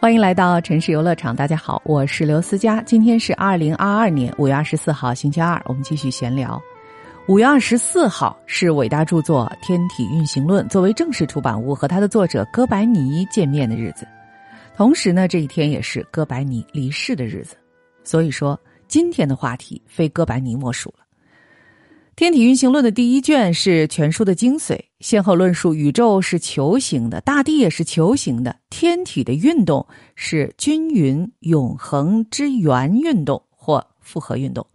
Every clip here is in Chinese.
欢迎来到城市游乐场，大家好，我是刘思佳。今天是二零二二年五月二十四号，星期二，我们继续闲聊。五月二十四号是伟大著作《天体运行论》作为正式出版物和它的作者哥白尼见面的日子，同时呢，这一天也是哥白尼离世的日子。所以说，今天的话题非哥白尼莫属了。《天体运行论》的第一卷是全书的精髓，先后论述宇宙是球形的，大地也是球形的，天体的运动是均匀永恒之圆运动或复合运动。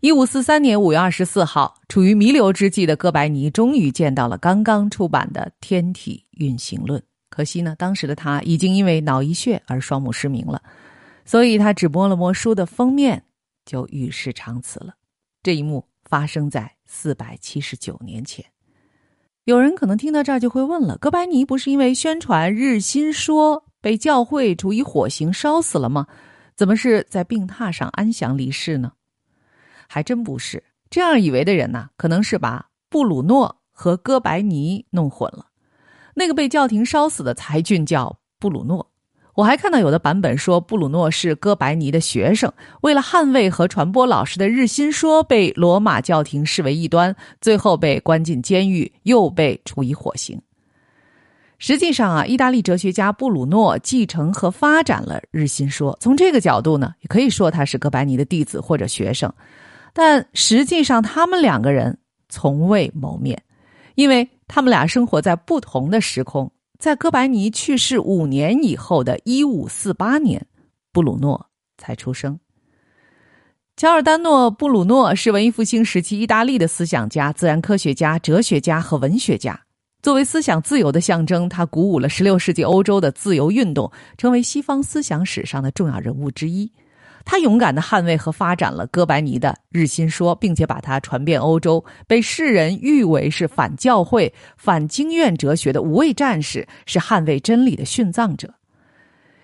一五四三年五月二十四号，处于弥留之际的哥白尼终于见到了刚刚出版的《天体运行论》，可惜呢，当时的他已经因为脑溢血而双目失明了，所以他只摸了摸书的封面，就与世长辞了。这一幕。发生在四百七十九年前，有人可能听到这儿就会问了：哥白尼不是因为宣传日心说被教会处以火刑烧死了吗？怎么是在病榻上安详离世呢？还真不是，这样以为的人呐，可能是把布鲁诺和哥白尼弄混了。那个被教廷烧死的才俊叫布鲁诺。我还看到有的版本说布鲁诺是哥白尼的学生，为了捍卫和传播老师的日心说，被罗马教廷视为异端，最后被关进监狱，又被处以火刑。实际上啊，意大利哲学家布鲁诺继承和发展了日心说，从这个角度呢，也可以说他是哥白尼的弟子或者学生。但实际上，他们两个人从未谋面，因为他们俩生活在不同的时空。在哥白尼去世五年以后的1548年，布鲁诺才出生。乔尔丹诺·布鲁诺是文艺复兴时期意大利的思想家、自然科学家、哲学家和文学家。作为思想自由的象征，他鼓舞了16世纪欧洲的自由运动，成为西方思想史上的重要人物之一。他勇敢的捍卫和发展了哥白尼的日心说，并且把它传遍欧洲，被世人誉为是反教会、反经院哲学的无畏战士，是捍卫真理的殉葬者。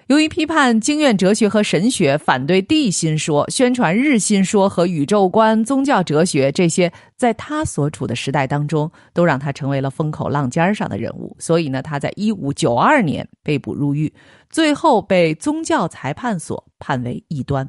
由于批判经院哲学和神学，反对地心说，宣传日心说和宇宙观、宗教哲学这些，在他所处的时代当中，都让他成为了风口浪尖上的人物。所以呢，他在一五九二年被捕入狱，最后被宗教裁判所判为异端。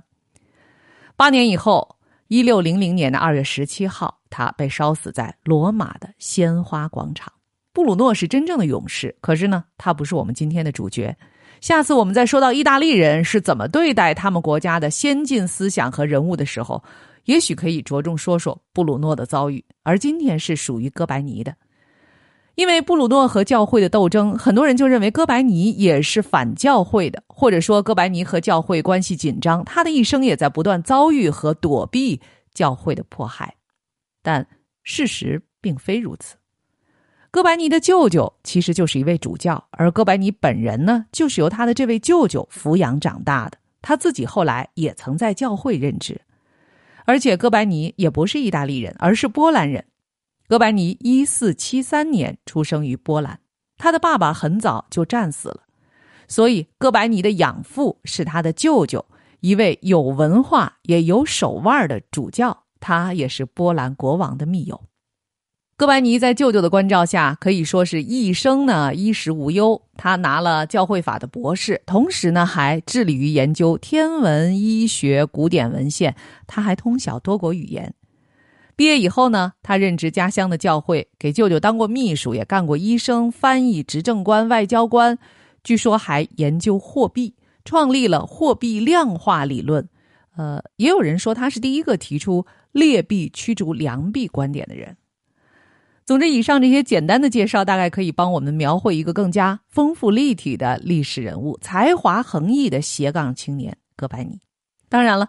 八年以后，一六零零年的二月十七号，他被烧死在罗马的鲜花广场。布鲁诺是真正的勇士，可是呢，他不是我们今天的主角。下次我们在说到意大利人是怎么对待他们国家的先进思想和人物的时候，也许可以着重说说布鲁诺的遭遇。而今天是属于哥白尼的，因为布鲁诺和教会的斗争，很多人就认为哥白尼也是反教会的，或者说哥白尼和教会关系紧张，他的一生也在不断遭遇和躲避教会的迫害。但事实并非如此。哥白尼的舅舅其实就是一位主教，而哥白尼本人呢，就是由他的这位舅舅抚养长大的。他自己后来也曾在教会任职，而且哥白尼也不是意大利人，而是波兰人。哥白尼一四七三年出生于波兰，他的爸爸很早就战死了，所以哥白尼的养父是他的舅舅，一位有文化也有手腕的主教，他也是波兰国王的密友。哥白尼在舅舅的关照下，可以说是一生呢衣食无忧。他拿了教会法的博士，同时呢还致力于研究天文、医学、古典文献。他还通晓多国语言。毕业以后呢，他任职家乡的教会，给舅舅当过秘书，也干过医生、翻译、执政官、外交官。据说还研究货币，创立了货币量化理论。呃，也有人说他是第一个提出劣币驱逐良币观点的人。总之，以上这些简单的介绍，大概可以帮我们描绘一个更加丰富立体的历史人物——才华横溢的斜杠青年哥白尼。当然了，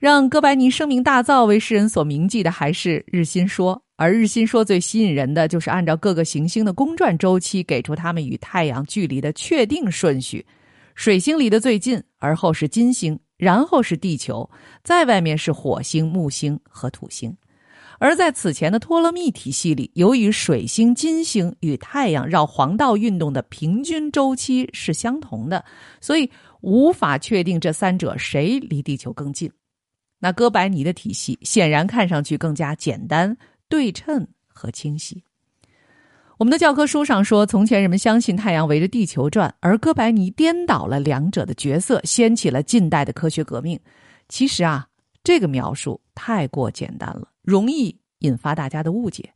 让哥白尼声名大噪、为世人所铭记的还是日心说。而日心说最吸引人的，就是按照各个行星的公转周期，给出它们与太阳距离的确定顺序。水星离得最近，而后是金星，然后是地球，再外面是火星、木星和土星。而在此前的托勒密体系里，由于水星、金星与太阳绕黄道运动的平均周期是相同的，所以无法确定这三者谁离地球更近。那哥白尼的体系显然看上去更加简单、对称和清晰。我们的教科书上说，从前人们相信太阳围着地球转，而哥白尼颠倒了两者的角色，掀起了近代的科学革命。其实啊，这个描述太过简单了，容易引发大家的误解。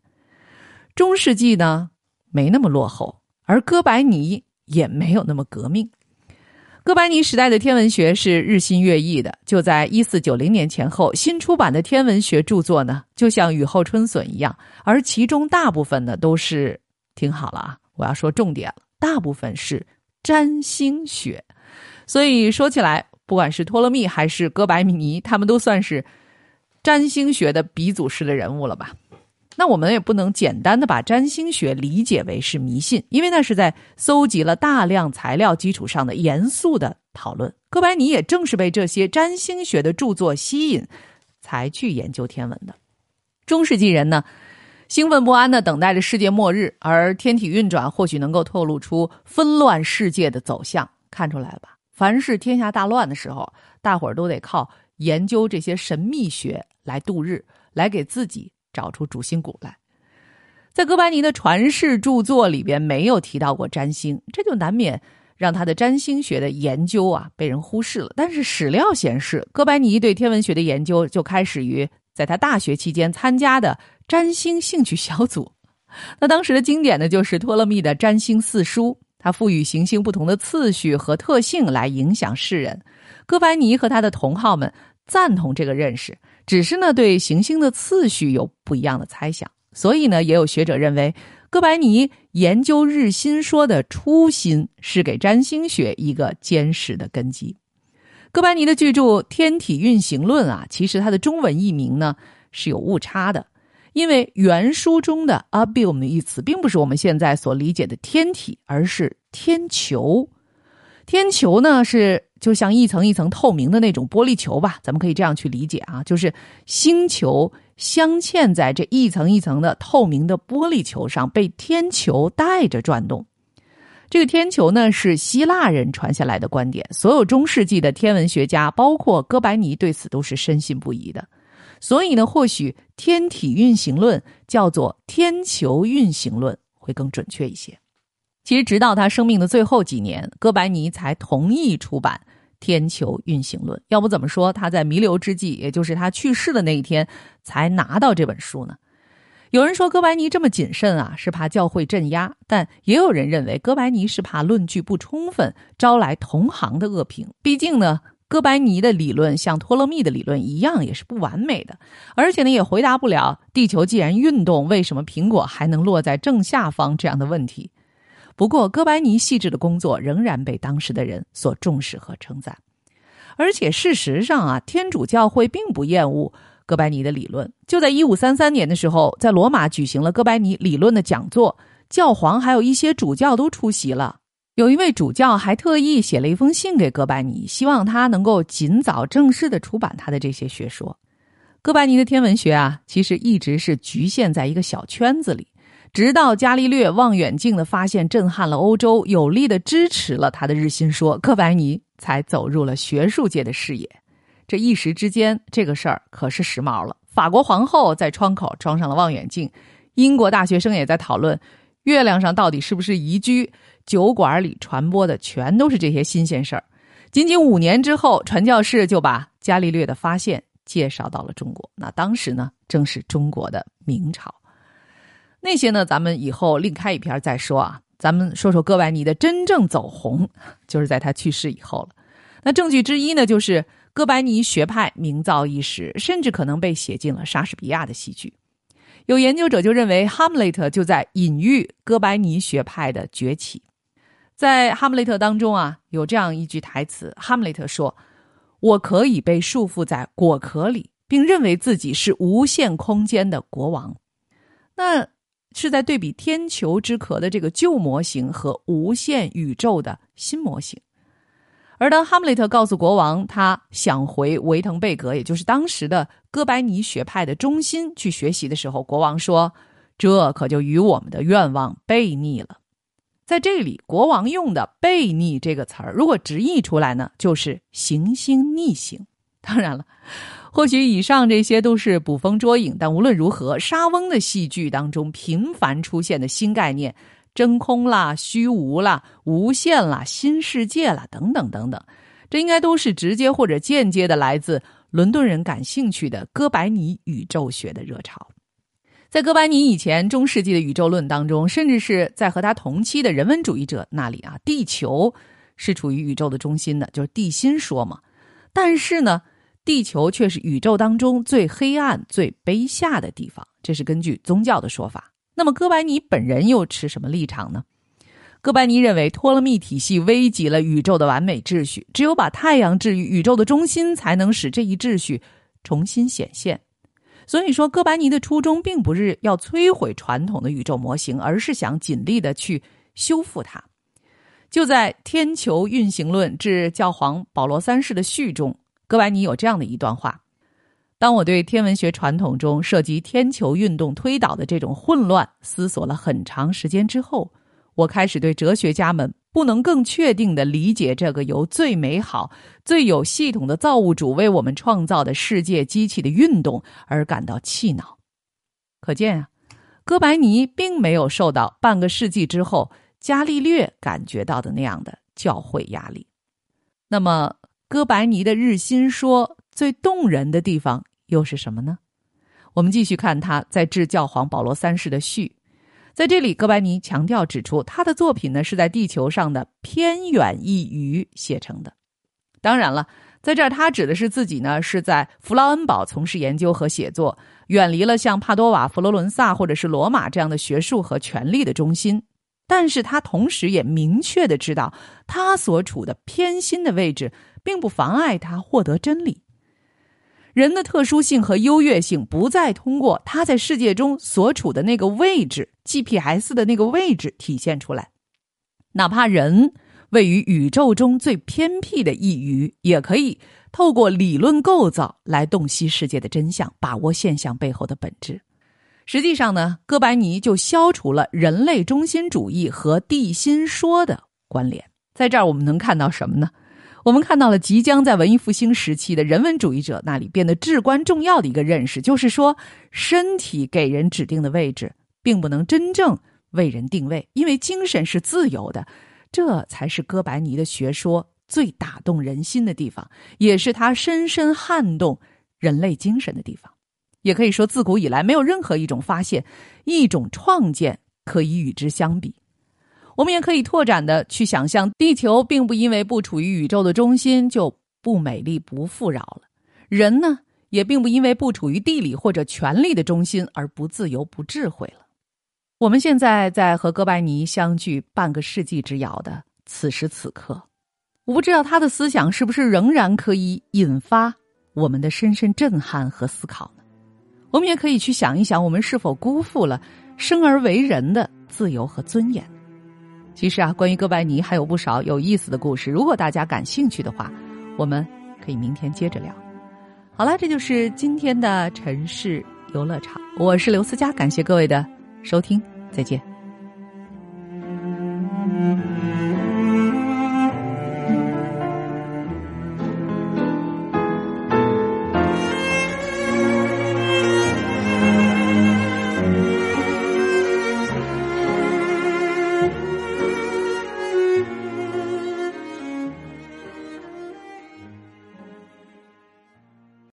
中世纪呢，没那么落后，而哥白尼也没有那么革命。哥白尼时代的天文学是日新月异的，就在一四九零年前后，新出版的天文学著作呢，就像雨后春笋一样，而其中大部分呢都是。听好了啊！我要说重点了，大部分是占星学，所以说起来，不管是托勒密还是哥白尼，他们都算是占星学的鼻祖式的人物了吧？那我们也不能简单的把占星学理解为是迷信，因为那是在搜集了大量材料基础上的严肃的讨论。哥白尼也正是被这些占星学的著作吸引，才去研究天文的。中世纪人呢？兴奋不安的等待着世界末日，而天体运转或许能够透露出纷乱世界的走向，看出来了吧？凡是天下大乱的时候，大伙儿都得靠研究这些神秘学来度日，来给自己找出主心骨来。在哥白尼的传世著作里边没有提到过占星，这就难免让他的占星学的研究啊被人忽视了。但是史料显示，哥白尼对天文学的研究就开始于在他大学期间参加的。占星兴趣小组，那当时的经典呢，就是托勒密的《占星四书》，他赋予行星不同的次序和特性来影响世人。哥白尼和他的同好们赞同这个认识，只是呢对行星的次序有不一样的猜想。所以呢，也有学者认为，哥白尼研究日心说的初心是给占星学一个坚实的根基。哥白尼的巨著《天体运行论》啊，其实它的中文译名呢是有误差的。因为原书中的 “abium” 的一词，并不是我们现在所理解的天体，而是天球。天球呢，是就像一层一层透明的那种玻璃球吧？咱们可以这样去理解啊，就是星球镶嵌在这一层一层的透明的玻璃球上，被天球带着转动。这个天球呢，是希腊人传下来的观点，所有中世纪的天文学家，包括哥白尼，对此都是深信不疑的。所以呢，或许天体运行论叫做天球运行论会更准确一些。其实，直到他生命的最后几年，哥白尼才同意出版《天球运行论》。要不怎么说他在弥留之际，也就是他去世的那一天，才拿到这本书呢？有人说哥白尼这么谨慎啊，是怕教会镇压；但也有人认为哥白尼是怕论据不充分，招来同行的恶评。毕竟呢。哥白尼的理论像托勒密的理论一样，也是不完美的，而且呢，也回答不了地球既然运动，为什么苹果还能落在正下方这样的问题。不过，哥白尼细致的工作仍然被当时的人所重视和称赞。而且，事实上啊，天主教会并不厌恶哥白尼的理论。就在一五三三年的时候，在罗马举行了哥白尼理论的讲座，教皇还有一些主教都出席了。有一位主教还特意写了一封信给哥白尼，希望他能够尽早正式的出版他的这些学说。哥白尼的天文学啊，其实一直是局限在一个小圈子里，直到伽利略望远镜的发现震撼了欧洲，有力的支持了他的日心说，哥白尼才走入了学术界的视野。这一时之间，这个事儿可是时髦了。法国皇后在窗口装上了望远镜，英国大学生也在讨论月亮上到底是不是宜居。酒馆里传播的全都是这些新鲜事儿。仅仅五年之后，传教士就把伽利略的发现介绍到了中国。那当时呢，正是中国的明朝。那些呢，咱们以后另开一篇再说啊。咱们说说哥白尼的真正走红，就是在他去世以后了。那证据之一呢，就是哥白尼学派名噪一时，甚至可能被写进了莎士比亚的戏剧。有研究者就认为，哈姆雷特就在隐喻哥白尼学派的崛起。在《哈姆雷特》当中啊，有这样一句台词：哈姆雷特说：“我可以被束缚在果壳里，并认为自己是无限空间的国王。”那是在对比天球之壳的这个旧模型和无限宇宙的新模型。而当哈姆雷特告诉国王他想回维滕贝格，也就是当时的哥白尼学派的中心去学习的时候，国王说：“这可就与我们的愿望背逆了。”在这里，国王用的“背逆”这个词儿，如果直译出来呢，就是行星逆行。当然了，或许以上这些都是捕风捉影，但无论如何，沙翁的戏剧当中频繁出现的新概念——真空啦、虚无啦、无限啦、新世界啦等等等等，这应该都是直接或者间接的来自伦敦人感兴趣的哥白尼宇宙学的热潮。在哥白尼以前，中世纪的宇宙论当中，甚至是在和他同期的人文主义者那里啊，地球是处于宇宙的中心的，就是地心说嘛。但是呢，地球却是宇宙当中最黑暗、最卑下的地方，这是根据宗教的说法。那么，哥白尼本人又持什么立场呢？哥白尼认为，托勒密体系危及了宇宙的完美秩序，只有把太阳置于宇宙的中心，才能使这一秩序重新显现。所以说，哥白尼的初衷并不是要摧毁传统的宇宙模型，而是想尽力的去修复它。就在《天球运行论》致教皇保罗三世的序中，哥白尼有这样的一段话：“当我对天文学传统中涉及天球运动推导的这种混乱思索了很长时间之后，我开始对哲学家们不能更确定的理解这个由最美好、最有系统的造物主为我们创造的世界机器的运动而感到气恼。”可见啊，哥白尼并没有受到半个世纪之后。伽利略感觉到的那样的教会压力，那么哥白尼的日心说最动人的地方又是什么呢？我们继续看他在致教皇保罗三世的序，在这里，哥白尼强调指出，他的作品呢是在地球上的偏远一隅写成的。当然了，在这儿他指的是自己呢是在弗劳恩堡从事研究和写作，远离了像帕多瓦、佛罗伦萨或者是罗马这样的学术和权力的中心。但是他同时也明确的知道，他所处的偏心的位置，并不妨碍他获得真理。人的特殊性和优越性，不再通过他在世界中所处的那个位置 GPS 的那个位置体现出来。哪怕人位于宇宙中最偏僻的一隅，也可以透过理论构造来洞悉世界的真相，把握现象背后的本质。实际上呢，哥白尼就消除了人类中心主义和地心说的关联。在这儿，我们能看到什么呢？我们看到了即将在文艺复兴时期的人文主义者那里变得至关重要的一个认识，就是说，身体给人指定的位置，并不能真正为人定位，因为精神是自由的。这才是哥白尼的学说最打动人心的地方，也是他深深撼动人类精神的地方。也可以说，自古以来没有任何一种发现、一种创建可以与之相比。我们也可以拓展的去想象，地球并不因为不处于宇宙的中心就不美丽、不富饶了；人呢，也并不因为不处于地理或者权力的中心而不自由、不智慧了。我们现在在和哥白尼相距半个世纪之遥的此时此刻，我不知道他的思想是不是仍然可以引发我们的深深震撼和思考呢。我们也可以去想一想，我们是否辜负了生而为人的自由和尊严？其实啊，关于哥白尼还有不少有意思的故事。如果大家感兴趣的话，我们可以明天接着聊。好了，这就是今天的城市游乐场。我是刘思佳，感谢各位的收听，再见。